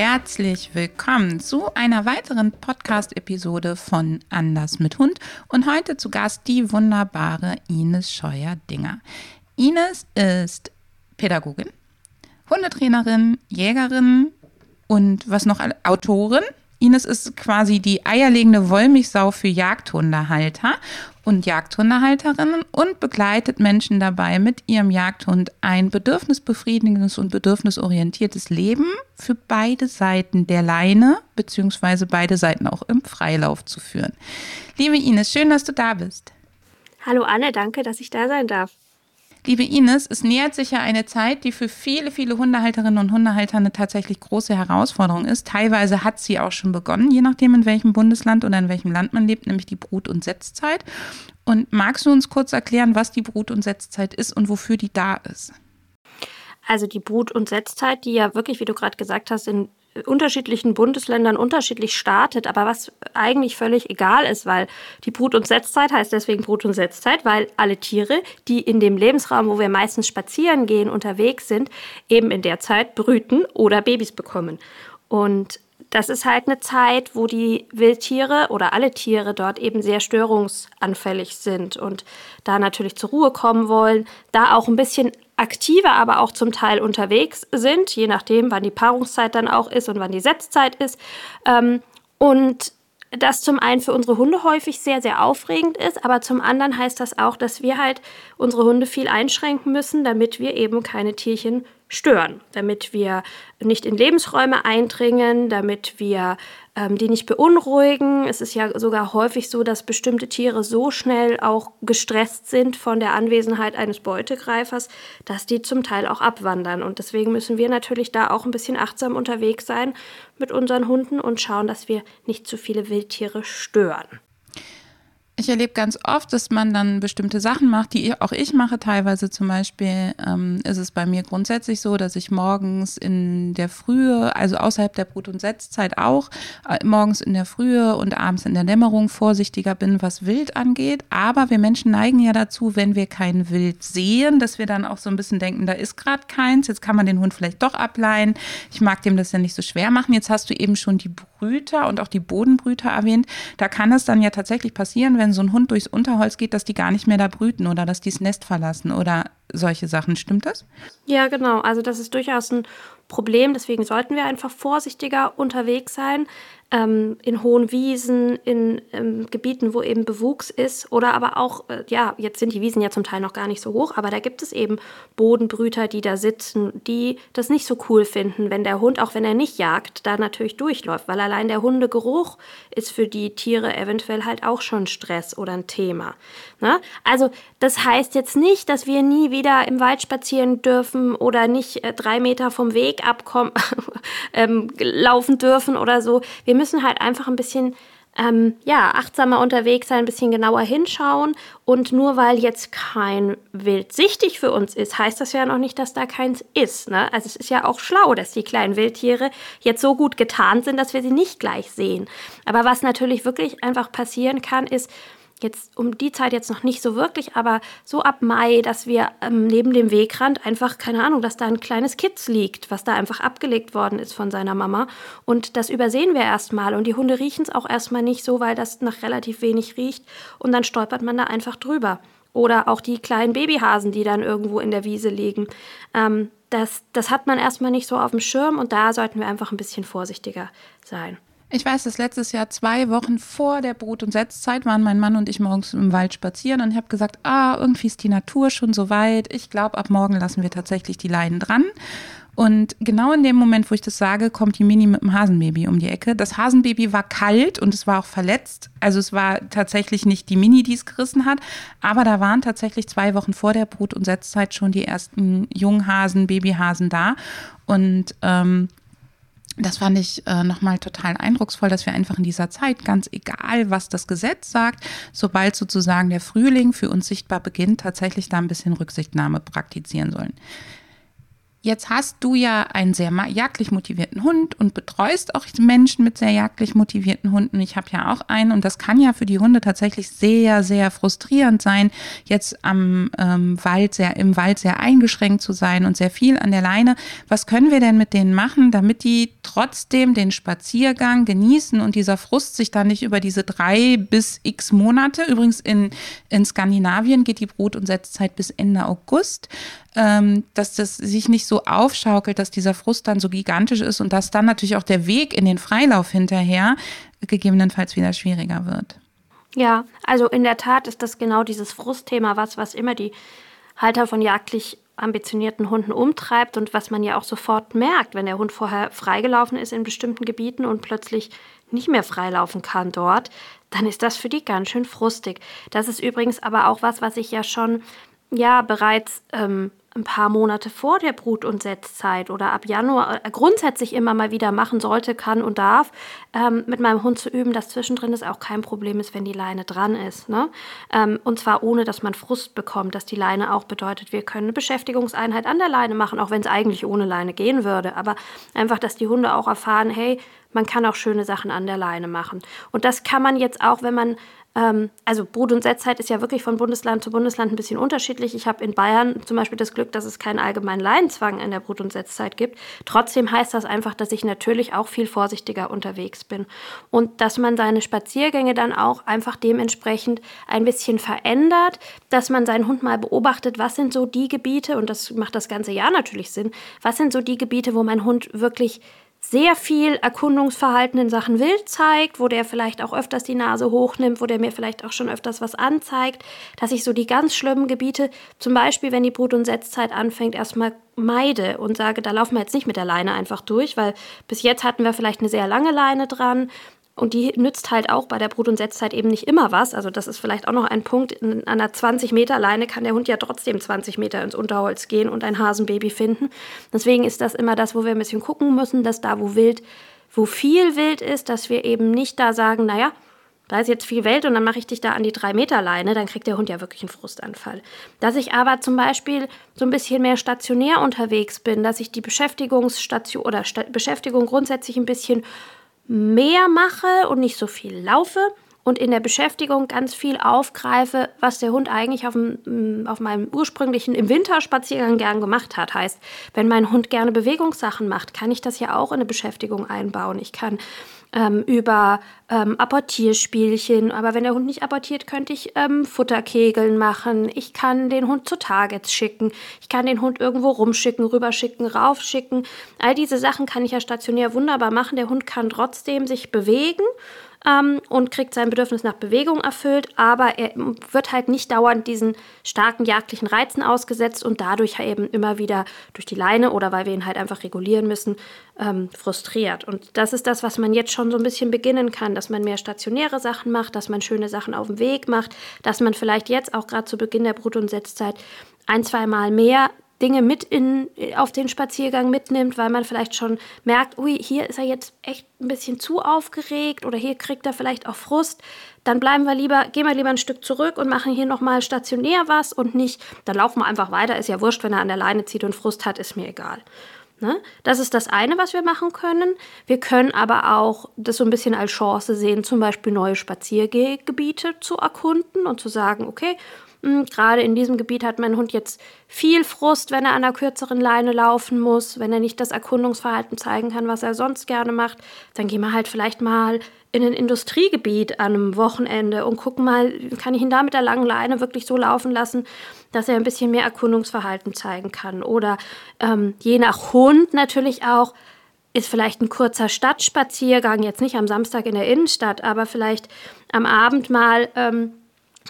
Herzlich willkommen zu einer weiteren Podcast-Episode von Anders mit Hund und heute zu Gast die wunderbare Ines Scheuer-Dinger. Ines ist Pädagogin, Hundetrainerin, Jägerin und was noch, Autorin. Ines ist quasi die eierlegende Wollmilchsau für Jagdhundehalter und Jagdhundehalterinnen und begleitet Menschen dabei, mit ihrem Jagdhund ein bedürfnisbefriedigendes und bedürfnisorientiertes Leben für beide Seiten der Leine beziehungsweise beide Seiten auch im Freilauf zu führen. Liebe Ines, schön, dass du da bist. Hallo Anne, danke, dass ich da sein darf. Liebe Ines, es nähert sich ja eine Zeit, die für viele, viele Hundehalterinnen und Hundehalter eine tatsächlich große Herausforderung ist. Teilweise hat sie auch schon begonnen, je nachdem, in welchem Bundesland oder in welchem Land man lebt, nämlich die Brut- und Setzzeit. Und magst du uns kurz erklären, was die Brut- und Setzzeit ist und wofür die da ist? Also die Brut- und Setzzeit, die ja wirklich, wie du gerade gesagt hast, in unterschiedlichen Bundesländern unterschiedlich startet, aber was eigentlich völlig egal ist, weil die Brut- und Setzzeit heißt deswegen Brut- und Setzzeit, weil alle Tiere, die in dem Lebensraum, wo wir meistens spazieren gehen, unterwegs sind, eben in der Zeit brüten oder Babys bekommen. Und das ist halt eine Zeit, wo die Wildtiere oder alle Tiere dort eben sehr störungsanfällig sind und da natürlich zur Ruhe kommen wollen, da auch ein bisschen aktiver, aber auch zum Teil unterwegs sind, je nachdem, wann die Paarungszeit dann auch ist und wann die Setzzeit ist. Ähm, und das zum einen für unsere Hunde häufig sehr, sehr aufregend ist, aber zum anderen heißt das auch, dass wir halt unsere Hunde viel einschränken müssen, damit wir eben keine Tierchen stören, damit wir nicht in Lebensräume eindringen, damit wir ähm, die nicht beunruhigen. Es ist ja sogar häufig so, dass bestimmte Tiere so schnell auch gestresst sind von der Anwesenheit eines Beutegreifers, dass die zum Teil auch abwandern. Und deswegen müssen wir natürlich da auch ein bisschen achtsam unterwegs sein mit unseren Hunden und schauen, dass wir nicht zu viele Wildtiere stören. Ich erlebe ganz oft, dass man dann bestimmte Sachen macht, die auch ich mache. Teilweise zum Beispiel ähm, ist es bei mir grundsätzlich so, dass ich morgens in der Frühe, also außerhalb der Brut- und Setzzeit auch, äh, morgens in der Frühe und abends in der Dämmerung vorsichtiger bin, was Wild angeht. Aber wir Menschen neigen ja dazu, wenn wir kein Wild sehen, dass wir dann auch so ein bisschen denken, da ist gerade keins, jetzt kann man den Hund vielleicht doch ableihen. Ich mag dem das ja nicht so schwer machen. Jetzt hast du eben schon die Brüter und auch die Bodenbrüter erwähnt. Da kann es dann ja tatsächlich passieren, wenn wenn so ein Hund durchs Unterholz geht, dass die gar nicht mehr da brüten oder dass die das Nest verlassen oder solche Sachen. Stimmt das? Ja, genau. Also das ist durchaus ein Problem. Deswegen sollten wir einfach vorsichtiger unterwegs sein ähm, in hohen Wiesen, in ähm, Gebieten, wo eben Bewuchs ist oder aber auch, äh, ja, jetzt sind die Wiesen ja zum Teil noch gar nicht so hoch, aber da gibt es eben Bodenbrüter, die da sitzen, die das nicht so cool finden, wenn der Hund, auch wenn er nicht jagt, da natürlich durchläuft, weil allein der Hundegeruch ist für die Tiere eventuell halt auch schon Stress oder ein Thema. Ne? Also das heißt jetzt nicht, dass wir nie wieder im Wald spazieren dürfen oder nicht äh, drei Meter vom Weg abkommen, ähm, laufen dürfen oder so. Wir müssen halt einfach ein bisschen ähm, ja, achtsamer unterwegs sein, ein bisschen genauer hinschauen. Und nur weil jetzt kein Wild sichtig für uns ist, heißt das ja noch nicht, dass da keins ist. Ne? Also es ist ja auch schlau, dass die kleinen Wildtiere jetzt so gut getarnt sind, dass wir sie nicht gleich sehen. Aber was natürlich wirklich einfach passieren kann, ist, jetzt um die Zeit jetzt noch nicht so wirklich, aber so ab Mai, dass wir ähm, neben dem Wegrand einfach, keine Ahnung, dass da ein kleines Kitz liegt, was da einfach abgelegt worden ist von seiner Mama. Und das übersehen wir erstmal. Und die Hunde riechen es auch erstmal nicht so, weil das nach relativ wenig riecht. Und dann stolpert man da einfach drüber. Oder auch die kleinen Babyhasen, die dann irgendwo in der Wiese liegen. Ähm, das, das hat man erstmal nicht so auf dem Schirm und da sollten wir einfach ein bisschen vorsichtiger sein. Ich weiß, dass letztes Jahr zwei Wochen vor der Brut- und Setzzeit waren mein Mann und ich morgens im Wald spazieren und ich habe gesagt, ah, irgendwie ist die Natur schon so weit. Ich glaube, ab morgen lassen wir tatsächlich die Leinen dran. Und genau in dem Moment, wo ich das sage, kommt die Mini mit dem Hasenbaby um die Ecke. Das Hasenbaby war kalt und es war auch verletzt. Also es war tatsächlich nicht die Mini, die es gerissen hat, aber da waren tatsächlich zwei Wochen vor der Brut- und Setzzeit schon die ersten Junghasen, Babyhasen da. Und ähm, das fand ich äh, nochmal total eindrucksvoll, dass wir einfach in dieser Zeit, ganz egal, was das Gesetz sagt, sobald sozusagen der Frühling für uns sichtbar beginnt, tatsächlich da ein bisschen Rücksichtnahme praktizieren sollen. Jetzt hast du ja einen sehr jagdlich motivierten Hund und betreust auch Menschen mit sehr jagdlich motivierten Hunden. Ich habe ja auch einen und das kann ja für die Hunde tatsächlich sehr, sehr frustrierend sein, jetzt am ähm, Wald sehr, im Wald sehr eingeschränkt zu sein und sehr viel an der Leine. Was können wir denn mit denen machen, damit die trotzdem den Spaziergang genießen und dieser Frust sich dann nicht über diese drei bis x Monate, übrigens in, in Skandinavien geht die Brut- und Setzzeit bis Ende August, ähm, dass das sich nicht so aufschaukelt, dass dieser Frust dann so gigantisch ist und dass dann natürlich auch der Weg in den Freilauf hinterher gegebenenfalls wieder schwieriger wird. Ja, also in der Tat ist das genau dieses Frustthema, was, was immer die Halter von jagdlich ambitionierten Hunden umtreibt und was man ja auch sofort merkt, wenn der Hund vorher freigelaufen ist in bestimmten Gebieten und plötzlich nicht mehr freilaufen kann dort, dann ist das für die ganz schön frustig. Das ist übrigens aber auch was, was ich ja schon ja bereits ähm, ein paar Monate vor der Brut- und Setzzeit oder ab Januar äh, grundsätzlich immer mal wieder machen sollte, kann und darf, ähm, mit meinem Hund zu üben, dass zwischendrin es auch kein Problem ist, wenn die Leine dran ist. Ne? Ähm, und zwar ohne, dass man Frust bekommt, dass die Leine auch bedeutet, wir können eine Beschäftigungseinheit an der Leine machen, auch wenn es eigentlich ohne Leine gehen würde. Aber einfach, dass die Hunde auch erfahren, hey, man kann auch schöne Sachen an der Leine machen. Und das kann man jetzt auch, wenn man ähm, also Brut- und Setzzeit ist ja wirklich von Bundesland zu Bundesland ein bisschen unterschiedlich. Ich habe in Bayern zum Beispiel das Glück, dass es keinen allgemeinen Leinenzwang in der Brut- und Setzzeit gibt. Trotzdem heißt das einfach, dass ich natürlich auch viel vorsichtiger unterwegs bin und dass man seine Spaziergänge dann auch einfach dementsprechend ein bisschen verändert, dass man seinen Hund mal beobachtet, was sind so die Gebiete, und das macht das ganze Jahr natürlich Sinn, was sind so die Gebiete, wo mein Hund wirklich sehr viel Erkundungsverhalten in Sachen Wild zeigt, wo der vielleicht auch öfters die Nase hochnimmt, wo der mir vielleicht auch schon öfters was anzeigt, dass ich so die ganz schlimmen Gebiete, zum Beispiel wenn die Brut- und Setzzeit anfängt, erstmal meide und sage, da laufen wir jetzt nicht mit der Leine einfach durch, weil bis jetzt hatten wir vielleicht eine sehr lange Leine dran und die nützt halt auch bei der Brut- und Setzzeit eben nicht immer was. Also das ist vielleicht auch noch ein Punkt. An einer 20-Meter-Leine kann der Hund ja trotzdem 20 Meter ins Unterholz gehen und ein Hasenbaby finden. Deswegen ist das immer das, wo wir ein bisschen gucken müssen, dass da, wo Wild, wo viel Wild ist, dass wir eben nicht da sagen, naja, da ist jetzt viel Welt und dann mache ich dich da an die 3-Meter-Leine, dann kriegt der Hund ja wirklich einen Frustanfall. Dass ich aber zum Beispiel so ein bisschen mehr stationär unterwegs bin, dass ich die Beschäftigungsstation oder Sta Beschäftigung grundsätzlich ein bisschen mehr mache und nicht so viel laufe und in der Beschäftigung ganz viel aufgreife, was der Hund eigentlich auf, dem, mm, auf meinem ursprünglichen im Winterspaziergang gern gemacht hat. Heißt, wenn mein Hund gerne Bewegungssachen macht, kann ich das ja auch in eine Beschäftigung einbauen. Ich kann ähm, über ähm, Apportierspielchen, aber wenn der Hund nicht apportiert, könnte ich ähm, Futterkegeln machen. Ich kann den Hund zu Targets schicken. Ich kann den Hund irgendwo rumschicken, rüberschicken, raufschicken. All diese Sachen kann ich ja stationär wunderbar machen. Der Hund kann trotzdem sich bewegen ähm, und kriegt sein Bedürfnis nach Bewegung erfüllt, aber er wird halt nicht dauernd diesen starken jagdlichen Reizen ausgesetzt und dadurch eben immer wieder durch die Leine oder weil wir ihn halt einfach regulieren müssen, ähm, frustriert. Und das ist das, was man jetzt schon so ein bisschen beginnen kann, dass man mehr stationäre Sachen macht, dass man schöne Sachen auf dem Weg macht, dass man vielleicht jetzt auch gerade zu Beginn der Brut- und Setzzeit ein, zwei Mal mehr Dinge mit in, auf den Spaziergang mitnimmt, weil man vielleicht schon merkt, ui, hier ist er jetzt echt ein bisschen zu aufgeregt oder hier kriegt er vielleicht auch Frust, dann bleiben wir lieber, gehen wir lieber ein Stück zurück und machen hier nochmal stationär was und nicht, dann laufen wir einfach weiter, ist ja wurscht, wenn er an der Leine zieht und Frust hat, ist mir egal. Ne? Das ist das eine, was wir machen können. Wir können aber auch das so ein bisschen als Chance sehen, zum Beispiel neue Spaziergebiete zu erkunden und zu sagen, okay, gerade in diesem Gebiet hat mein Hund jetzt viel Frust, wenn er an einer kürzeren Leine laufen muss, wenn er nicht das Erkundungsverhalten zeigen kann, was er sonst gerne macht. Dann gehen wir halt vielleicht mal in ein Industriegebiet an einem Wochenende und gucken mal, kann ich ihn da mit der langen Leine wirklich so laufen lassen, dass er ein bisschen mehr Erkundungsverhalten zeigen kann. Oder ähm, je nach Hund natürlich auch, ist vielleicht ein kurzer Stadtspaziergang, jetzt nicht am Samstag in der Innenstadt, aber vielleicht am Abend mal ähm,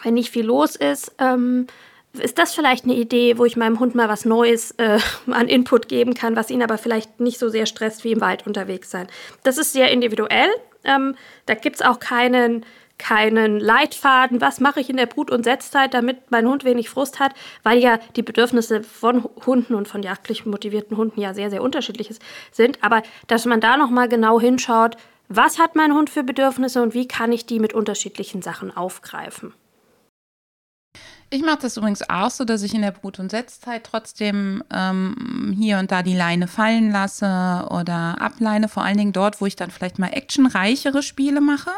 wenn nicht viel los ist, ähm, ist das vielleicht eine Idee, wo ich meinem Hund mal was Neues äh, an Input geben kann, was ihn aber vielleicht nicht so sehr stresst wie im Wald unterwegs sein. Das ist sehr individuell Ähm, da gibt es auch keinen, keinen Leitfaden, was mache ich in der Brut- und Setzzeit, damit mein Hund wenig Frust hat, weil ja die Bedürfnisse von Hunden und von jagdlich motivierten Hunden ja sehr, sehr unterschiedlich sind. Aber dass man da nochmal genau hinschaut, was hat mein Hund für Bedürfnisse und wie kann ich die mit unterschiedlichen Sachen aufgreifen. Ich mache das übrigens auch so, dass ich in der Brut- und Setzzeit trotzdem ähm, hier und da die Leine fallen lasse oder ableine, vor allen Dingen dort, wo ich dann vielleicht mal actionreichere Spiele mache,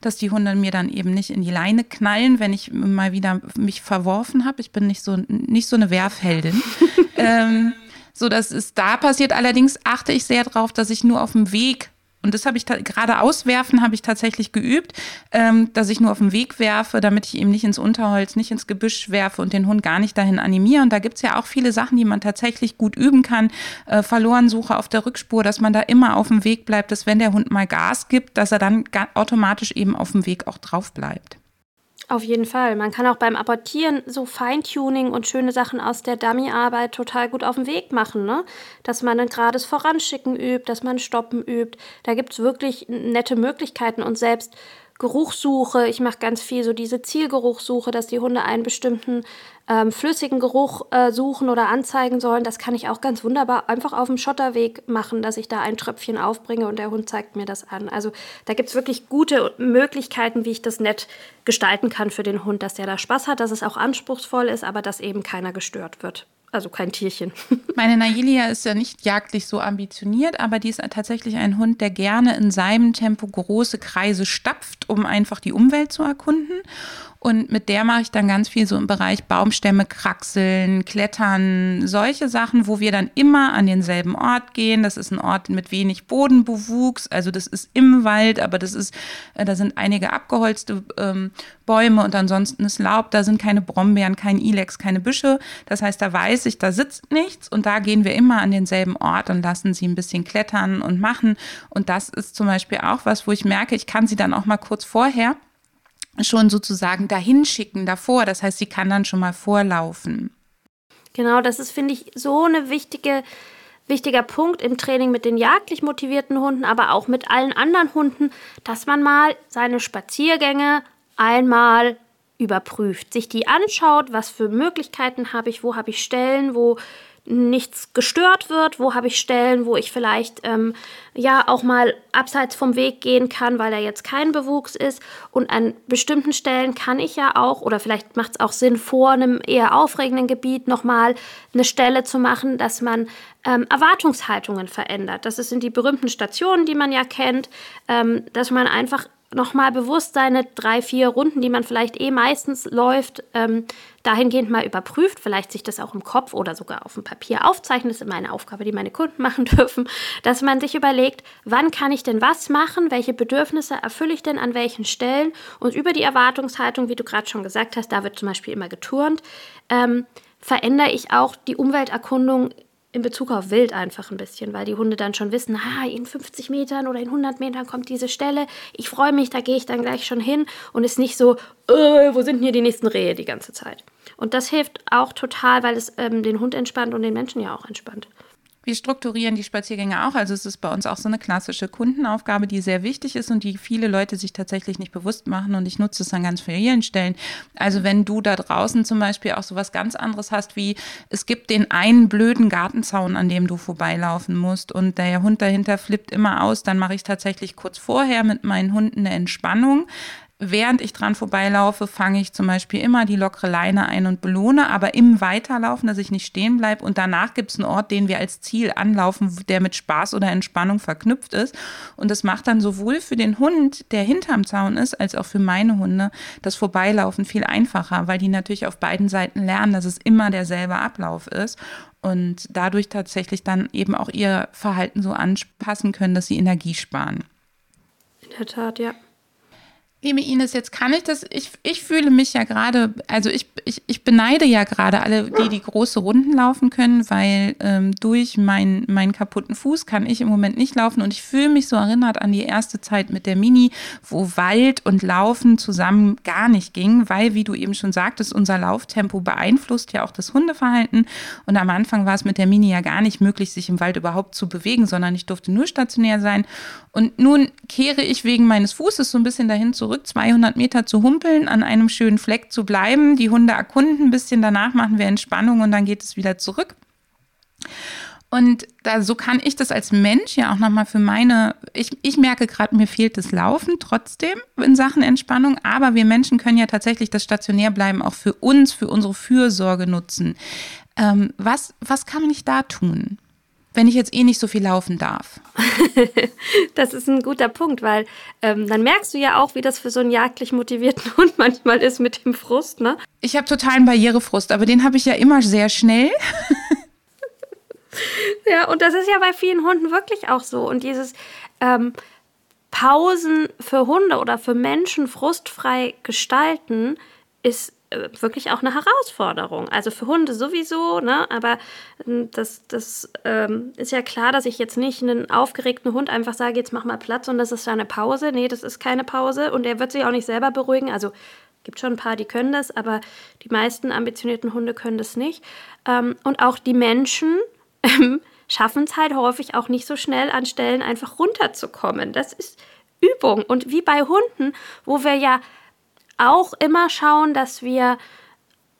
dass die Hunde mir dann eben nicht in die Leine knallen, wenn ich mal wieder mich verworfen habe. Ich bin nicht so, nicht so eine Werfheldin. ähm, so, das ist da passiert. Allerdings achte ich sehr darauf, dass ich nur auf dem Weg und das habe ich gerade auswerfen, habe ich tatsächlich geübt, ähm, dass ich nur auf den Weg werfe, damit ich eben nicht ins Unterholz, nicht ins Gebüsch werfe und den Hund gar nicht dahin animiere. Und da gibt es ja auch viele Sachen, die man tatsächlich gut üben kann. Äh, Verlorensuche auf der Rückspur, dass man da immer auf dem Weg bleibt, dass wenn der Hund mal Gas gibt, dass er dann automatisch eben auf dem Weg auch drauf bleibt. Auf jeden Fall. Man kann auch beim Apportieren so Feintuning und schöne Sachen aus der Dummy-Arbeit total gut auf den Weg machen. Ne? Dass man ein gerades Voranschicken übt, dass man Stoppen übt. Da gibt es wirklich nette Möglichkeiten und selbst Geruchssuche. Ich mache ganz viel so diese Zielgeruchssuche, dass die Hunde einen bestimmten ähm, flüssigen Geruch äh, suchen oder anzeigen sollen. Das kann ich auch ganz wunderbar einfach auf dem Schotterweg machen, dass ich da ein Tröpfchen aufbringe und der Hund zeigt mir das an. Also da gibt es wirklich gute Möglichkeiten, wie ich das nett gestalten kann für den Hund, dass der da Spaß hat, dass es auch anspruchsvoll ist, aber dass eben keiner gestört wird also kein Tierchen. Meine Nailia ist ja nicht jagdlich so ambitioniert, aber die ist tatsächlich ein Hund, der gerne in seinem Tempo große Kreise stapft, um einfach die Umwelt zu erkunden. Und mit der mache ich dann ganz viel so im Bereich Baumstämme kraxeln, klettern, solche Sachen, wo wir dann immer an denselben Ort gehen. Das ist ein Ort mit wenig Bodenbewuchs, also das ist im Wald, aber das ist, äh, da sind einige abgeholzte ähm, Bäume und ansonsten ist Laub, da sind keine Brombeeren, kein Ilex, keine Büsche. Das heißt, da weiß ich, da sitzt nichts und da gehen wir immer an denselben Ort und lassen sie ein bisschen klettern und machen. Und das ist zum Beispiel auch was, wo ich merke, ich kann sie dann auch mal kurz vorher schon sozusagen dahin schicken davor. Das heißt, sie kann dann schon mal vorlaufen. Genau, das ist, finde ich, so eine wichtige, wichtiger Punkt im Training mit den jagdlich motivierten Hunden, aber auch mit allen anderen Hunden, dass man mal seine Spaziergänge einmal überprüft, sich die anschaut, was für Möglichkeiten habe ich, wo habe ich Stellen, wo nichts gestört wird, wo habe ich Stellen, wo ich vielleicht ähm, ja auch mal abseits vom Weg gehen kann, weil da jetzt kein Bewuchs ist. Und an bestimmten Stellen kann ich ja auch, oder vielleicht macht es auch Sinn, vor einem eher aufregenden Gebiet nochmal eine Stelle zu machen, dass man ähm, Erwartungshaltungen verändert. Das sind die berühmten Stationen, die man ja kennt, ähm, dass man einfach nochmal bewusst seine drei, vier Runden, die man vielleicht eh meistens läuft, ähm, dahingehend mal überprüft, vielleicht sich das auch im Kopf oder sogar auf dem Papier aufzeichnet, das ist immer eine Aufgabe, die meine Kunden machen dürfen, dass man sich überlegt, wann kann ich denn was machen, welche Bedürfnisse erfülle ich denn an welchen Stellen und über die Erwartungshaltung, wie du gerade schon gesagt hast, da wird zum Beispiel immer geturnt, ähm, verändere ich auch die Umwelterkundung in Bezug auf Wild einfach ein bisschen, weil die Hunde dann schon wissen, ah, in 50 Metern oder in 100 Metern kommt diese Stelle. Ich freue mich, da gehe ich dann gleich schon hin und ist nicht so, äh, wo sind denn hier die nächsten Rehe die ganze Zeit. Und das hilft auch total, weil es ähm, den Hund entspannt und den Menschen ja auch entspannt. Wir strukturieren die Spaziergänge auch. Also es ist bei uns auch so eine klassische Kundenaufgabe, die sehr wichtig ist und die viele Leute sich tatsächlich nicht bewusst machen. Und ich nutze es an ganz vielen Stellen. Also wenn du da draußen zum Beispiel auch so was ganz anderes hast, wie es gibt den einen blöden Gartenzaun, an dem du vorbeilaufen musst und der Hund dahinter flippt immer aus, dann mache ich tatsächlich kurz vorher mit meinen Hunden eine Entspannung während ich dran vorbeilaufe, fange ich zum Beispiel immer die lockere Leine ein und belohne, aber im Weiterlaufen, dass ich nicht stehen bleibe. Und danach gibt es einen Ort, den wir als Ziel anlaufen, der mit Spaß oder Entspannung verknüpft ist. Und das macht dann sowohl für den Hund, der hinterm Zaun ist, als auch für meine Hunde das Vorbeilaufen viel einfacher, weil die natürlich auf beiden Seiten lernen, dass es immer derselbe Ablauf ist und dadurch tatsächlich dann eben auch ihr Verhalten so anpassen können, dass sie Energie sparen. In der Tat, ja. Liebe Ines, jetzt kann ich das, ich, ich fühle mich ja gerade, also ich, ich, ich beneide ja gerade alle, die die große Runden laufen können, weil ähm, durch mein, meinen kaputten Fuß kann ich im Moment nicht laufen. Und ich fühle mich so erinnert an die erste Zeit mit der Mini, wo Wald und Laufen zusammen gar nicht ging, weil, wie du eben schon sagtest, unser Lauftempo beeinflusst ja auch das Hundeverhalten. Und am Anfang war es mit der Mini ja gar nicht möglich, sich im Wald überhaupt zu bewegen, sondern ich durfte nur stationär sein. Und nun kehre ich wegen meines Fußes so ein bisschen dahin zurück, zurück, 200 Meter zu humpeln, an einem schönen Fleck zu bleiben, die Hunde erkunden ein bisschen, danach machen wir Entspannung und dann geht es wieder zurück. Und da, so kann ich das als Mensch ja auch nochmal für meine, ich, ich merke gerade, mir fehlt das Laufen trotzdem in Sachen Entspannung, aber wir Menschen können ja tatsächlich das Stationärbleiben auch für uns, für unsere Fürsorge nutzen. Ähm, was, was kann man nicht da tun? Wenn ich jetzt eh nicht so viel laufen darf? das ist ein guter Punkt, weil ähm, dann merkst du ja auch, wie das für so einen jagdlich motivierten Hund manchmal ist mit dem Frust, ne? Ich habe totalen Barrierefrust, aber den habe ich ja immer sehr schnell. ja, und das ist ja bei vielen Hunden wirklich auch so. Und dieses ähm, Pausen für Hunde oder für Menschen frustfrei gestalten ist wirklich auch eine Herausforderung. Also für Hunde sowieso, ne? aber ähm, das, das ähm, ist ja klar, dass ich jetzt nicht einen aufgeregten Hund einfach sage, jetzt mach mal Platz und das ist eine Pause. Nee, das ist keine Pause und er wird sich auch nicht selber beruhigen. Also gibt schon ein paar, die können das, aber die meisten ambitionierten Hunde können das nicht. Ähm, und auch die Menschen ähm, schaffen es halt häufig auch nicht so schnell an Stellen einfach runterzukommen. Das ist Übung. Und wie bei Hunden, wo wir ja auch immer schauen, dass wir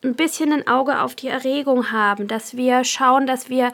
ein bisschen ein Auge auf die Erregung haben, dass wir schauen, dass wir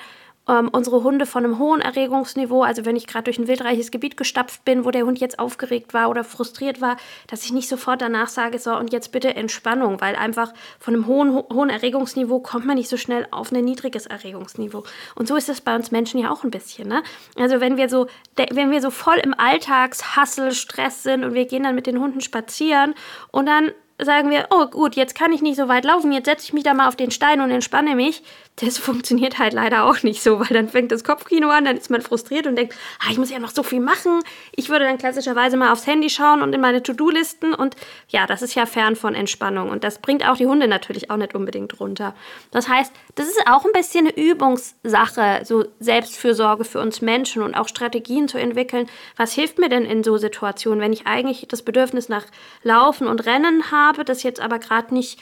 ähm, unsere Hunde von einem hohen Erregungsniveau, also wenn ich gerade durch ein wildreiches Gebiet gestapft bin, wo der Hund jetzt aufgeregt war oder frustriert war, dass ich nicht sofort danach sage, so und jetzt bitte Entspannung, weil einfach von einem hohen, hohen Erregungsniveau kommt man nicht so schnell auf ein niedriges Erregungsniveau. Und so ist es bei uns Menschen ja auch ein bisschen. Ne? Also wenn wir so, wenn wir so voll im Alltagshassel, Stress sind und wir gehen dann mit den Hunden spazieren und dann sagen wir, oh gut, jetzt kann ich nicht so weit laufen, jetzt setze ich mich da mal auf den Stein und entspanne mich. Das funktioniert halt leider auch nicht so, weil dann fängt das Kopfkino an, dann ist man frustriert und denkt, ah, ich muss ja noch so viel machen. Ich würde dann klassischerweise mal aufs Handy schauen und in meine To-Do-Listen und ja, das ist ja fern von Entspannung und das bringt auch die Hunde natürlich auch nicht unbedingt runter. Das heißt, das ist auch ein bisschen eine Übungssache, so Selbstfürsorge für uns Menschen und auch Strategien zu entwickeln. Was hilft mir denn in so Situationen, wenn ich eigentlich das Bedürfnis nach Laufen und Rennen habe? Habe, das jetzt aber gerade nicht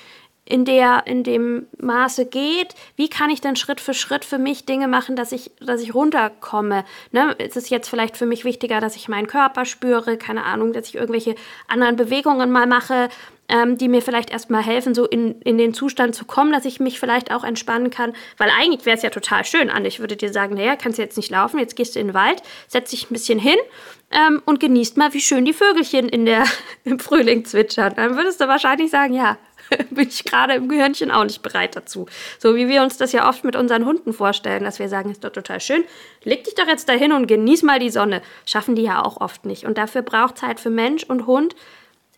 in, der, in dem Maße geht, wie kann ich denn Schritt für Schritt für mich Dinge machen, dass ich, dass ich runterkomme? Ne? Ist es jetzt vielleicht für mich wichtiger, dass ich meinen Körper spüre, keine Ahnung, dass ich irgendwelche anderen Bewegungen mal mache, ähm, die mir vielleicht erstmal helfen, so in, in den Zustand zu kommen, dass ich mich vielleicht auch entspannen kann. Weil eigentlich wäre es ja total schön, Anne. Ich würde dir sagen, naja, kannst du jetzt nicht laufen, jetzt gehst du in den Wald, setz dich ein bisschen hin ähm, und genießt mal, wie schön die Vögelchen in der, im Frühling zwitschern. Dann würdest du wahrscheinlich sagen, ja, bin ich gerade im Gehirnchen auch nicht bereit dazu. So wie wir uns das ja oft mit unseren Hunden vorstellen, dass wir sagen, ist doch total schön, leg dich doch jetzt dahin und genieß mal die Sonne. Schaffen die ja auch oft nicht. Und dafür braucht Zeit für Mensch und Hund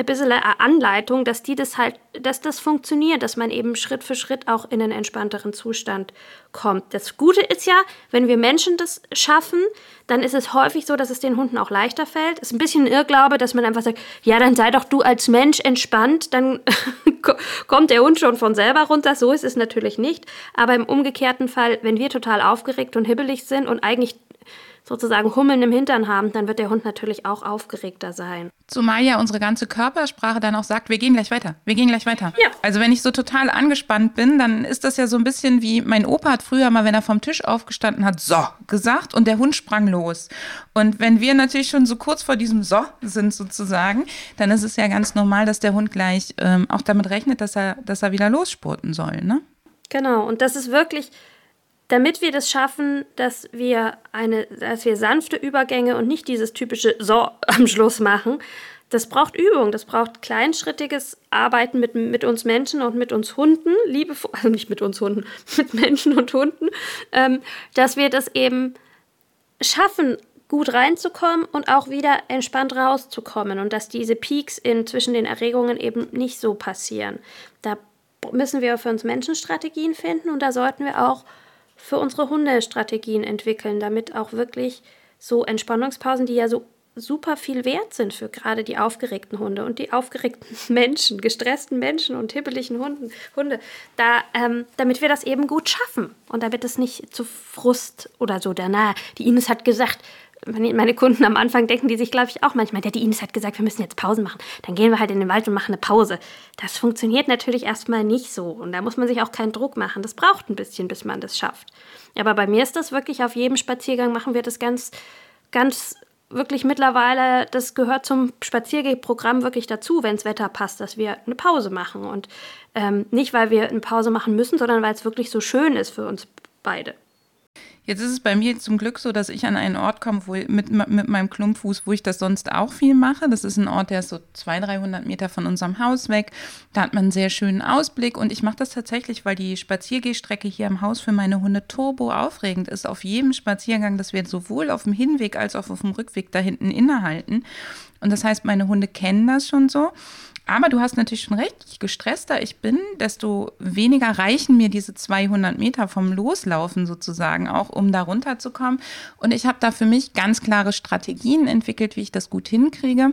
ein bisschen Anleitung, dass die das halt, dass das funktioniert, dass man eben Schritt für Schritt auch in einen entspannteren Zustand kommt. Das Gute ist ja, wenn wir Menschen das schaffen, dann ist es häufig so, dass es den Hunden auch leichter fällt. Ist ein bisschen ein Irrglaube, dass man einfach sagt, ja, dann sei doch du als Mensch entspannt, dann kommt der Hund schon von selber runter. So ist es natürlich nicht. Aber im umgekehrten Fall, wenn wir total aufgeregt und hibbelig sind und eigentlich sozusagen Hummeln im Hintern haben, dann wird der Hund natürlich auch aufgeregter sein. Zumal ja unsere ganze Körpersprache dann auch sagt, wir gehen gleich weiter, wir gehen gleich weiter. Ja. Also wenn ich so total angespannt bin, dann ist das ja so ein bisschen wie mein Opa hat früher mal, wenn er vom Tisch aufgestanden hat, so gesagt und der Hund sprang los. Und wenn wir natürlich schon so kurz vor diesem so sind sozusagen, dann ist es ja ganz normal, dass der Hund gleich ähm, auch damit rechnet, dass er, dass er wieder losspurten soll, ne? Genau, und das ist wirklich damit wir das schaffen, dass wir eine, dass wir sanfte Übergänge und nicht dieses typische So am Schluss machen, das braucht Übung, das braucht kleinschrittiges Arbeiten mit, mit uns Menschen und mit uns Hunden, liebevoll, also nicht mit uns Hunden, mit Menschen und Hunden, ähm, dass wir das eben schaffen, gut reinzukommen und auch wieder entspannt rauszukommen und dass diese Peaks in, zwischen den Erregungen eben nicht so passieren. Da müssen wir für uns Menschen Strategien finden und da sollten wir auch für unsere Hunde Strategien entwickeln, damit auch wirklich so Entspannungspausen, die ja so super viel wert sind für gerade die aufgeregten Hunde und die aufgeregten Menschen, gestressten Menschen und hibbeligen Hunden, Hunde, da, ähm, damit wir das eben gut schaffen und damit es nicht zu Frust oder so danach. Die Ines hat gesagt, meine Kunden am Anfang denken die sich, glaube ich, auch manchmal, der die Ines hat gesagt, wir müssen jetzt Pausen machen. Dann gehen wir halt in den Wald und machen eine Pause. Das funktioniert natürlich erstmal nicht so. Und da muss man sich auch keinen Druck machen. Das braucht ein bisschen, bis man das schafft. Aber bei mir ist das wirklich, auf jedem Spaziergang machen wir das ganz, ganz wirklich mittlerweile, das gehört zum Spaziergehprogramm wirklich dazu, wenn das Wetter passt, dass wir eine Pause machen. Und ähm, nicht, weil wir eine Pause machen müssen, sondern weil es wirklich so schön ist für uns beide. Jetzt ist es bei mir zum Glück so, dass ich an einen Ort komme, wo mit, mit meinem Klumpfuß, wo ich das sonst auch viel mache. Das ist ein Ort, der ist so 200, 300 Meter von unserem Haus weg. Da hat man einen sehr schönen Ausblick und ich mache das tatsächlich, weil die Spaziergehstrecke hier im Haus für meine Hunde turbo aufregend ist. Auf jedem Spaziergang, dass wir sowohl auf dem Hinweg als auch auf dem Rückweg da hinten innehalten. Und das heißt, meine Hunde kennen das schon so. Aber du hast natürlich schon recht, je gestresster ich bin, desto weniger reichen mir diese 200 Meter vom Loslaufen sozusagen auch, um da runterzukommen. Und ich habe da für mich ganz klare Strategien entwickelt, wie ich das gut hinkriege.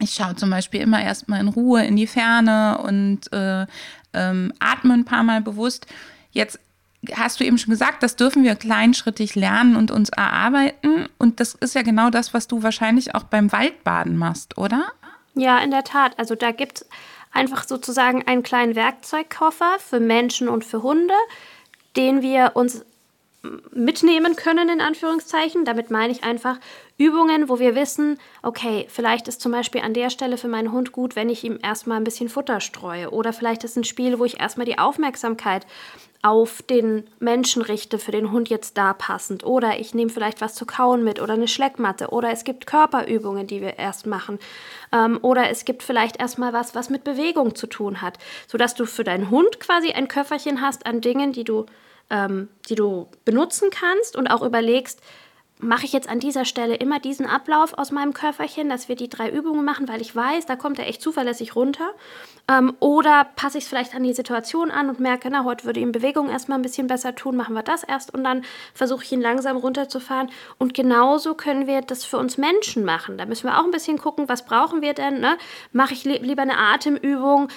Ich schaue zum Beispiel immer erstmal in Ruhe in die Ferne und äh, ähm, atme ein paar Mal bewusst. Jetzt hast du eben schon gesagt, das dürfen wir kleinschrittig lernen und uns erarbeiten. Und das ist ja genau das, was du wahrscheinlich auch beim Waldbaden machst, oder? Ja, in der Tat. Also da gibt es einfach sozusagen einen kleinen Werkzeugkoffer für Menschen und für Hunde, den wir uns mitnehmen können, in Anführungszeichen. Damit meine ich einfach Übungen, wo wir wissen, okay, vielleicht ist zum Beispiel an der Stelle für meinen Hund gut, wenn ich ihm erstmal ein bisschen Futter streue. Oder vielleicht ist ein Spiel, wo ich erstmal die Aufmerksamkeit auf den Menschen richte, für den Hund jetzt da passend. Oder ich nehme vielleicht was zu kauen mit oder eine Schleckmatte. Oder es gibt Körperübungen, die wir erst machen. Ähm, oder es gibt vielleicht erstmal was, was mit Bewegung zu tun hat. Sodass du für deinen Hund quasi ein Köfferchen hast an Dingen, die du, ähm, die du benutzen kannst und auch überlegst, mache ich jetzt an dieser Stelle immer diesen Ablauf aus meinem Körperchen, dass wir die drei Übungen machen, weil ich weiß, da kommt er echt zuverlässig runter. Ähm, oder passe ich es vielleicht an die Situation an und merke, na, heute würde ihm Bewegung erstmal ein bisschen besser tun, machen wir das erst und dann versuche ich ihn langsam runterzufahren. Und genauso können wir das für uns Menschen machen. Da müssen wir auch ein bisschen gucken, was brauchen wir denn? Ne? Mache ich li lieber eine Atemübung?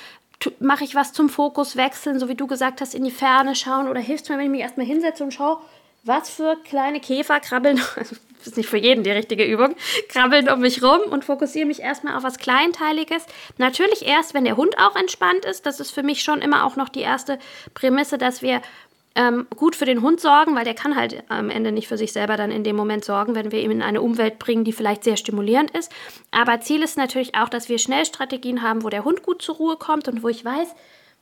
Mache ich was zum Fokus wechseln, so wie du gesagt hast, in die Ferne schauen? Oder hilft es mir, wenn ich mich erstmal hinsetze und schaue, was für kleine Käfer krabbeln, das ist nicht für jeden die richtige Übung, krabbeln um mich rum und fokussiere mich erstmal auf was Kleinteiliges. Natürlich erst, wenn der Hund auch entspannt ist. Das ist für mich schon immer auch noch die erste Prämisse, dass wir ähm, gut für den Hund sorgen, weil der kann halt am Ende nicht für sich selber dann in dem Moment sorgen, wenn wir ihn in eine Umwelt bringen, die vielleicht sehr stimulierend ist. Aber Ziel ist natürlich auch, dass wir schnell Strategien haben, wo der Hund gut zur Ruhe kommt und wo ich weiß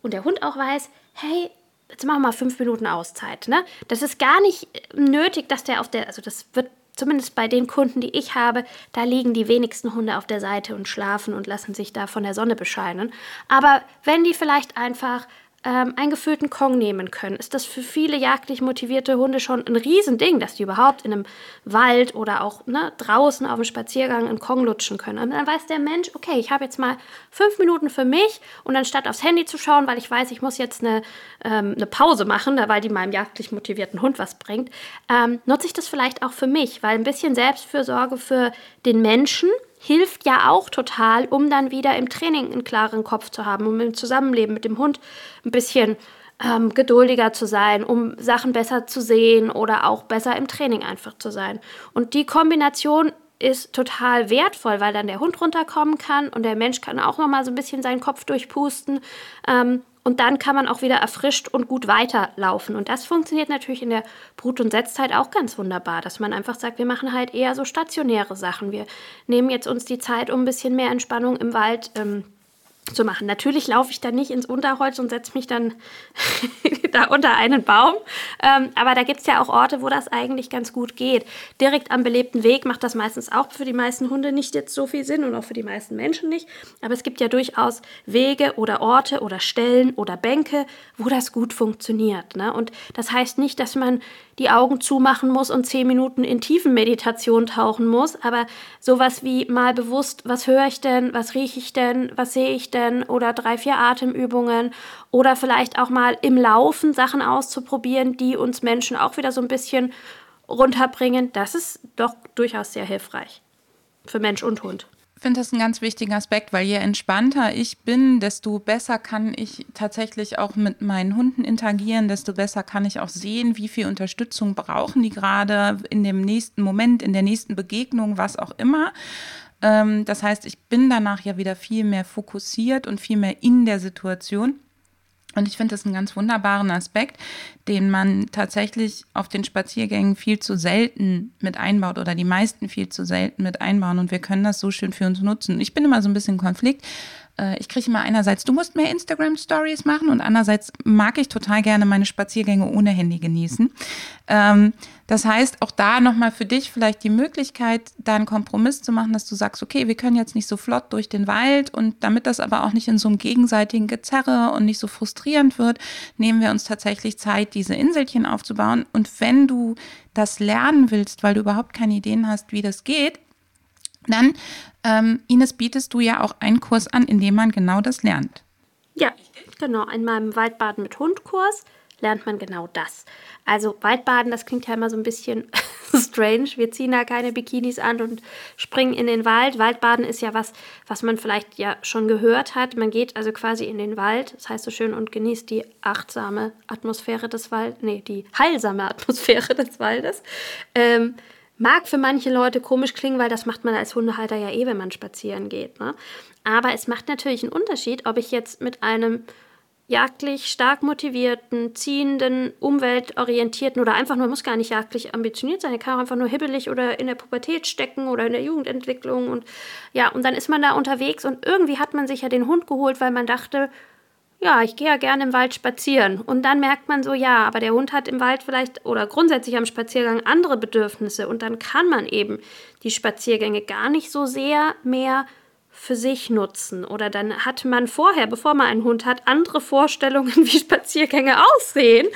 und der Hund auch weiß, hey, jetzt machen wir mal fünf Minuten Auszeit. Ne? Das ist gar nicht nötig, dass der auf der, also das wird zumindest bei den Kunden, die ich habe, da liegen die wenigsten Hunde auf der Seite und schlafen und lassen sich da von der Sonne bescheinen. Aber wenn die vielleicht einfach ähm, einen gefüllten Kong nehmen können, ist das für viele jagdlich motivierte Hunde schon ein Riesending, dass die überhaupt in einem Wald oder auch ne, draußen auf dem Spaziergang einen Kong lutschen können. Und dann weiß der Mensch, okay, ich habe jetzt mal fünf Minuten für mich und anstatt aufs Handy zu schauen, weil ich weiß, ich muss jetzt eine, ähm, eine Pause machen, weil die meinem jagdlich motivierten Hund was bringt, ähm, nutze ich das vielleicht auch für mich, weil ein bisschen Selbstfürsorge für den Menschen hilft ja auch total, um dann wieder im Training einen klaren Kopf zu haben, um im Zusammenleben mit dem Hund ein bisschen ähm, geduldiger zu sein, um Sachen besser zu sehen oder auch besser im Training einfach zu sein. Und die Kombination ist total wertvoll, weil dann der Hund runterkommen kann und der Mensch kann auch noch mal so ein bisschen seinen Kopf durchpusten. Ähm, und dann kann man auch wieder erfrischt und gut weiterlaufen. Und das funktioniert natürlich in der Brut- und Setzzeit auch ganz wunderbar, dass man einfach sagt, wir machen halt eher so stationäre Sachen. Wir nehmen jetzt uns die Zeit, um ein bisschen mehr Entspannung im Wald ähm, zu machen. Natürlich laufe ich dann nicht ins Unterholz und setze mich dann da unter einen Baum. Ähm, aber da gibt es ja auch Orte, wo das eigentlich ganz gut geht. Direkt am belebten Weg macht das meistens auch für die meisten Hunde nicht jetzt so viel Sinn und auch für die meisten Menschen nicht. Aber es gibt ja durchaus Wege oder Orte oder Stellen oder Bänke, wo das gut funktioniert. Ne? Und das heißt nicht, dass man die Augen zumachen muss und zehn Minuten in Tiefenmeditation tauchen muss. Aber sowas wie mal bewusst, was höre ich denn, was rieche ich denn, was sehe ich denn oder drei, vier Atemübungen oder vielleicht auch mal im Laufen Sachen auszuprobieren, die uns Menschen auch wieder so ein bisschen runterbringen, das ist doch durchaus sehr hilfreich. für Mensch und Hund. Ich finde das einen ganz wichtigen Aspekt, weil je entspannter ich bin, desto besser kann ich tatsächlich auch mit meinen Hunden interagieren, desto besser kann ich auch sehen, wie viel Unterstützung brauchen die gerade in dem nächsten Moment, in der nächsten Begegnung, was auch immer. Ähm, das heißt, ich bin danach ja wieder viel mehr fokussiert und viel mehr in der Situation. Und ich finde das einen ganz wunderbaren Aspekt, den man tatsächlich auf den Spaziergängen viel zu selten mit einbaut oder die meisten viel zu selten mit einbauen. Und wir können das so schön für uns nutzen. Ich bin immer so ein bisschen Konflikt, äh, ich kriege immer einerseits, du musst mehr Instagram-Stories machen und andererseits mag ich total gerne meine Spaziergänge ohne Handy genießen. Ähm, das heißt, auch da nochmal für dich vielleicht die Möglichkeit, da einen Kompromiss zu machen, dass du sagst, okay, wir können jetzt nicht so flott durch den Wald und damit das aber auch nicht in so einem gegenseitigen Gezerre und nicht so frustrierend wird, nehmen wir uns tatsächlich Zeit, diese Inselchen aufzubauen. Und wenn du das lernen willst, weil du überhaupt keine Ideen hast, wie das geht, dann, ähm, Ines, bietest du ja auch einen Kurs an, in dem man genau das lernt. Ja, genau. In meinem Waldbaden mit Hund-Kurs lernt man genau das. Also Waldbaden, das klingt ja immer so ein bisschen strange. Wir ziehen da keine Bikinis an und springen in den Wald. Waldbaden ist ja was, was man vielleicht ja schon gehört hat. Man geht also quasi in den Wald, das heißt so schön, und genießt die achtsame Atmosphäre des Waldes, nee, die heilsame Atmosphäre des Waldes. Ähm, Mag für manche Leute komisch klingen, weil das macht man als Hundehalter ja eh, wenn man spazieren geht. Ne? Aber es macht natürlich einen Unterschied, ob ich jetzt mit einem jagdlich stark motivierten, ziehenden, umweltorientierten oder einfach nur, muss gar nicht jagdlich ambitioniert sein, er kann auch einfach nur hibbelig oder in der Pubertät stecken oder in der Jugendentwicklung und ja, und dann ist man da unterwegs und irgendwie hat man sich ja den Hund geholt, weil man dachte, ja, ich gehe ja gerne im Wald spazieren. Und dann merkt man so, ja, aber der Hund hat im Wald vielleicht oder grundsätzlich am Spaziergang andere Bedürfnisse. Und dann kann man eben die Spaziergänge gar nicht so sehr mehr für sich nutzen. Oder dann hat man vorher, bevor man einen Hund hat, andere Vorstellungen, wie Spaziergänge aussehen.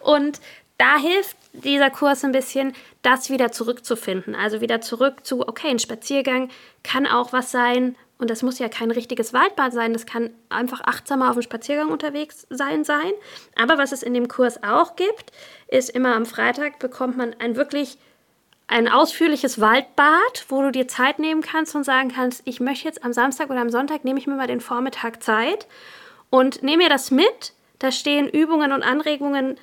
Und da hilft dieser Kurs ein bisschen, das wieder zurückzufinden. Also wieder zurück zu, okay, ein Spaziergang kann auch was sein, und das muss ja kein richtiges Waldbad sein, das kann einfach achtsamer auf dem Spaziergang unterwegs sein sein. Aber was es in dem Kurs auch gibt, ist immer am Freitag bekommt man ein wirklich ein ausführliches Waldbad, wo du dir Zeit nehmen kannst und sagen kannst, ich möchte jetzt am Samstag oder am Sonntag nehme ich mir mal den Vormittag Zeit und nehme mir das mit. Da stehen Übungen und Anregungen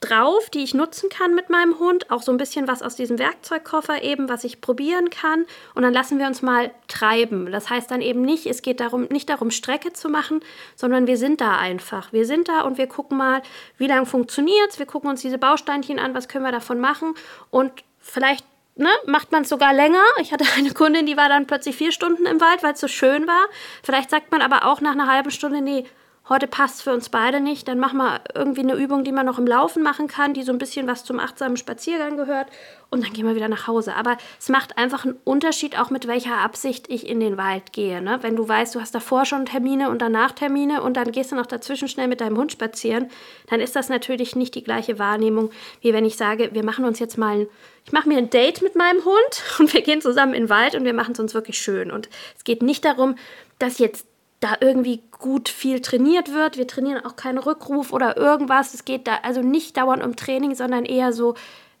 drauf, die ich nutzen kann mit meinem Hund. Auch so ein bisschen was aus diesem Werkzeugkoffer eben, was ich probieren kann. Und dann lassen wir uns mal treiben. Das heißt dann eben nicht, es geht darum, nicht darum, Strecke zu machen, sondern wir sind da einfach. Wir sind da und wir gucken mal, wie lange funktioniert es. Wir gucken uns diese Bausteinchen an, was können wir davon machen. Und vielleicht Ne, macht man es sogar länger. Ich hatte eine Kundin, die war dann plötzlich vier Stunden im Wald, weil es so schön war. Vielleicht sagt man aber auch nach einer halben Stunde, nee, heute passt für uns beide nicht, dann machen wir irgendwie eine Übung, die man noch im Laufen machen kann, die so ein bisschen was zum achtsamen Spaziergang gehört und dann gehen wir wieder nach Hause. Aber es macht einfach einen Unterschied, auch mit welcher Absicht ich in den Wald gehe. Ne? Wenn du weißt, du hast davor schon Termine und danach Termine und dann gehst du noch dazwischen schnell mit deinem Hund spazieren, dann ist das natürlich nicht die gleiche Wahrnehmung, wie wenn ich sage, wir machen uns jetzt mal ich mache mir ein Date mit meinem Hund und wir gehen zusammen in den Wald und wir machen es uns wirklich schön. Und es geht nicht darum, dass jetzt da irgendwie gut viel trainiert wird. Wir trainieren auch keinen Rückruf oder irgendwas. Es geht da also nicht dauernd um Training, sondern eher so,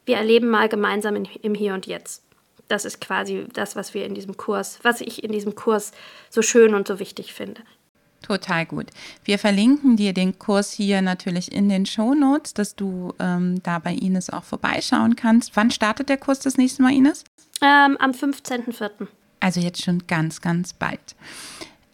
wir erleben mal gemeinsam in, im Hier und Jetzt. Das ist quasi das, was wir in diesem Kurs, was ich in diesem Kurs so schön und so wichtig finde. Total gut. Wir verlinken dir den Kurs hier natürlich in den Show Notes, dass du ähm, da bei Ines auch vorbeischauen kannst. Wann startet der Kurs das nächste Mal, Ines? Ähm, am 15.04. Also jetzt schon ganz, ganz bald.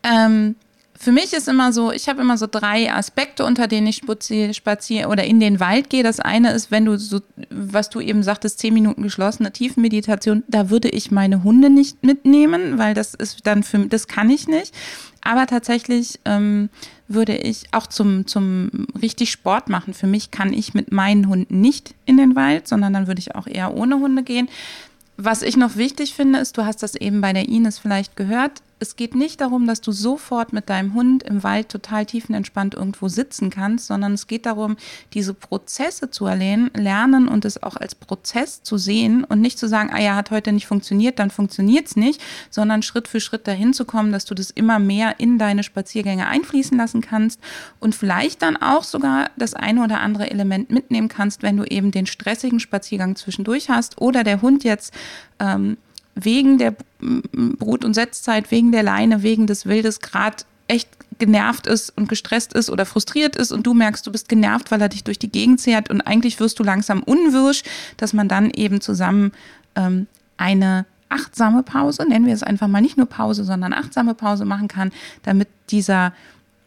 Ähm, für mich ist immer so, ich habe immer so drei Aspekte, unter denen ich spaziere spazier oder in den Wald gehe. Das eine ist, wenn du so, was du eben sagtest, zehn Minuten geschlossene Tiefenmeditation, da würde ich meine Hunde nicht mitnehmen, weil das ist dann für das kann ich nicht. Aber tatsächlich ähm, würde ich auch zum, zum richtig Sport machen. Für mich kann ich mit meinen Hunden nicht in den Wald, sondern dann würde ich auch eher ohne Hunde gehen. Was ich noch wichtig finde, ist, du hast das eben bei der Ines vielleicht gehört, es geht nicht darum, dass du sofort mit deinem Hund im Wald total tiefenentspannt irgendwo sitzen kannst, sondern es geht darum, diese Prozesse zu erlernen, lernen und es auch als Prozess zu sehen und nicht zu sagen, ah ja, hat heute nicht funktioniert, dann funktioniert es nicht, sondern Schritt für Schritt dahin zu kommen, dass du das immer mehr in deine Spaziergänge einfließen lassen kannst und vielleicht dann auch sogar das eine oder andere Element mitnehmen kannst, wenn du eben den stressigen Spaziergang zwischendurch hast oder der Hund jetzt ähm, wegen der Brut- und Setzzeit, wegen der Leine, wegen des Wildes gerade echt genervt ist und gestresst ist oder frustriert ist und du merkst, du bist genervt, weil er dich durch die Gegend zehrt und eigentlich wirst du langsam unwirsch, dass man dann eben zusammen ähm, eine achtsame Pause, nennen wir es einfach mal nicht nur Pause, sondern achtsame Pause machen kann, damit dieser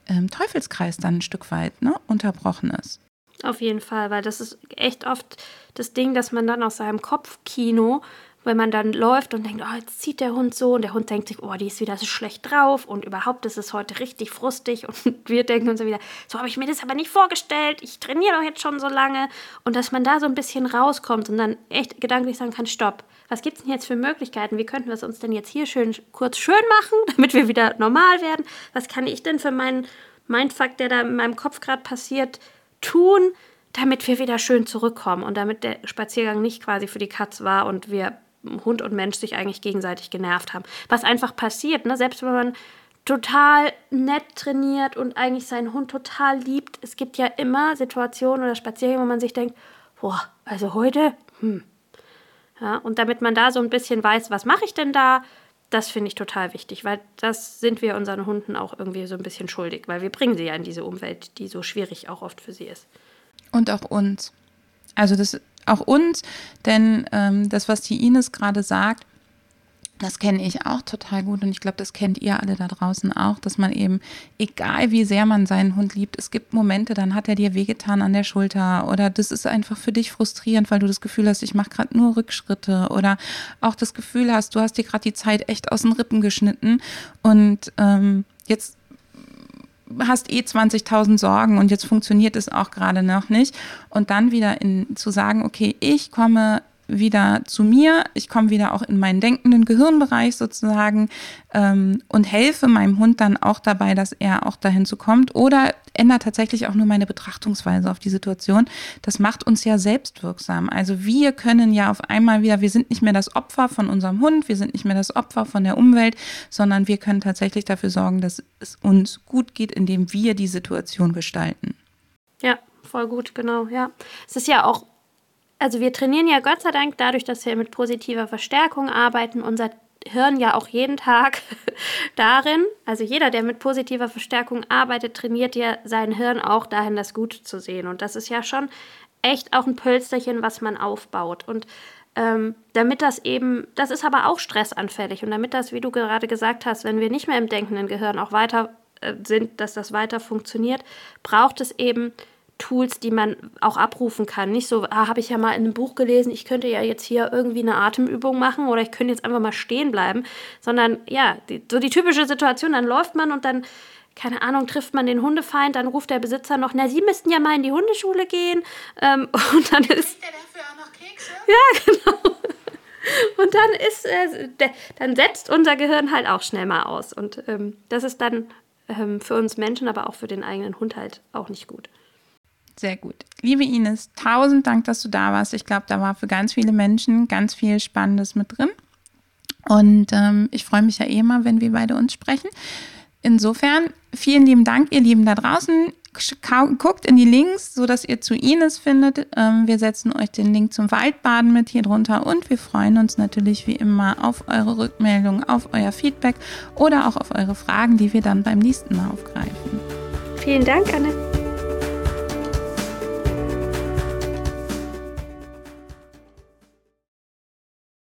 ähm, Teufelskreis dann ein Stück weit ne, unterbrochen ist. Auf jeden Fall, weil das ist echt oft das Ding, dass man dann aus seinem Kopfkino wenn man dann läuft und denkt, oh, jetzt zieht der Hund so und der Hund denkt sich, oh, die ist wieder so schlecht drauf und überhaupt ist es heute richtig frustig und wir denken uns wieder, so habe ich mir das aber nicht vorgestellt, ich trainiere doch jetzt schon so lange. Und dass man da so ein bisschen rauskommt und dann echt gedanklich sagen kann, stopp, was gibt es denn jetzt für Möglichkeiten, wie könnten wir es uns denn jetzt hier schön kurz schön machen, damit wir wieder normal werden, was kann ich denn für meinen Mindfuck, der da in meinem Kopf gerade passiert, tun, damit wir wieder schön zurückkommen und damit der Spaziergang nicht quasi für die Katz war und wir Hund und Mensch sich eigentlich gegenseitig genervt haben. Was einfach passiert, ne? selbst wenn man total nett trainiert und eigentlich seinen Hund total liebt. Es gibt ja immer Situationen oder Spaziergänge, wo man sich denkt, boah, also heute, hm. Ja, und damit man da so ein bisschen weiß, was mache ich denn da, das finde ich total wichtig, weil das sind wir unseren Hunden auch irgendwie so ein bisschen schuldig, weil wir bringen sie ja in diese Umwelt, die so schwierig auch oft für sie ist. Und auch uns. Also das auch uns, denn ähm, das, was die Ines gerade sagt, das kenne ich auch total gut und ich glaube, das kennt ihr alle da draußen auch, dass man eben, egal wie sehr man seinen Hund liebt, es gibt Momente, dann hat er dir wehgetan an der Schulter oder das ist einfach für dich frustrierend, weil du das Gefühl hast, ich mache gerade nur Rückschritte oder auch das Gefühl hast, du hast dir gerade die Zeit echt aus den Rippen geschnitten und ähm, jetzt hast eh 20.000 Sorgen und jetzt funktioniert es auch gerade noch nicht. Und dann wieder in, zu sagen, okay, ich komme wieder zu mir, ich komme wieder auch in meinen denkenden Gehirnbereich sozusagen ähm, und helfe meinem Hund dann auch dabei, dass er auch dahin zu kommt oder ändert tatsächlich auch nur meine Betrachtungsweise auf die Situation. Das macht uns ja selbstwirksam. Also wir können ja auf einmal wieder, wir sind nicht mehr das Opfer von unserem Hund, wir sind nicht mehr das Opfer von der Umwelt, sondern wir können tatsächlich dafür sorgen, dass es uns gut geht, indem wir die Situation gestalten. Ja, voll gut, genau, ja. Es ist ja auch also wir trainieren ja Gott sei Dank dadurch, dass wir mit positiver Verstärkung arbeiten, unser Hirn ja auch jeden Tag darin, also jeder, der mit positiver Verstärkung arbeitet, trainiert ja sein Hirn auch dahin, das Gute zu sehen. Und das ist ja schon echt auch ein Pölsterchen, was man aufbaut. Und ähm, damit das eben, das ist aber auch stressanfällig. Und damit das, wie du gerade gesagt hast, wenn wir nicht mehr im denkenden Gehirn auch weiter äh, sind, dass das weiter funktioniert, braucht es eben Tools, die man auch abrufen kann. Nicht so, ah, habe ich ja mal in einem Buch gelesen, ich könnte ja jetzt hier irgendwie eine Atemübung machen oder ich könnte jetzt einfach mal stehen bleiben, sondern ja, die, so die typische Situation, dann läuft man und dann, keine Ahnung, trifft man den Hundefeind, dann ruft der Besitzer noch, na, Sie müssten ja mal in die Hundeschule gehen ähm, und dann ist... der dafür auch noch Kekse? Ja, genau. Und dann ist, äh, der, dann setzt unser Gehirn halt auch schnell mal aus und ähm, das ist dann ähm, für uns Menschen, aber auch für den eigenen Hund halt auch nicht gut. Sehr gut. Liebe Ines, tausend Dank, dass du da warst. Ich glaube, da war für ganz viele Menschen ganz viel Spannendes mit drin. Und ähm, ich freue mich ja eh immer, wenn wir beide uns sprechen. Insofern, vielen lieben Dank, ihr Lieben da draußen. Guckt in die Links, sodass ihr zu Ines findet. Ähm, wir setzen euch den Link zum Waldbaden mit hier drunter und wir freuen uns natürlich wie immer auf eure Rückmeldungen, auf euer Feedback oder auch auf eure Fragen, die wir dann beim nächsten Mal aufgreifen. Vielen Dank, Anne.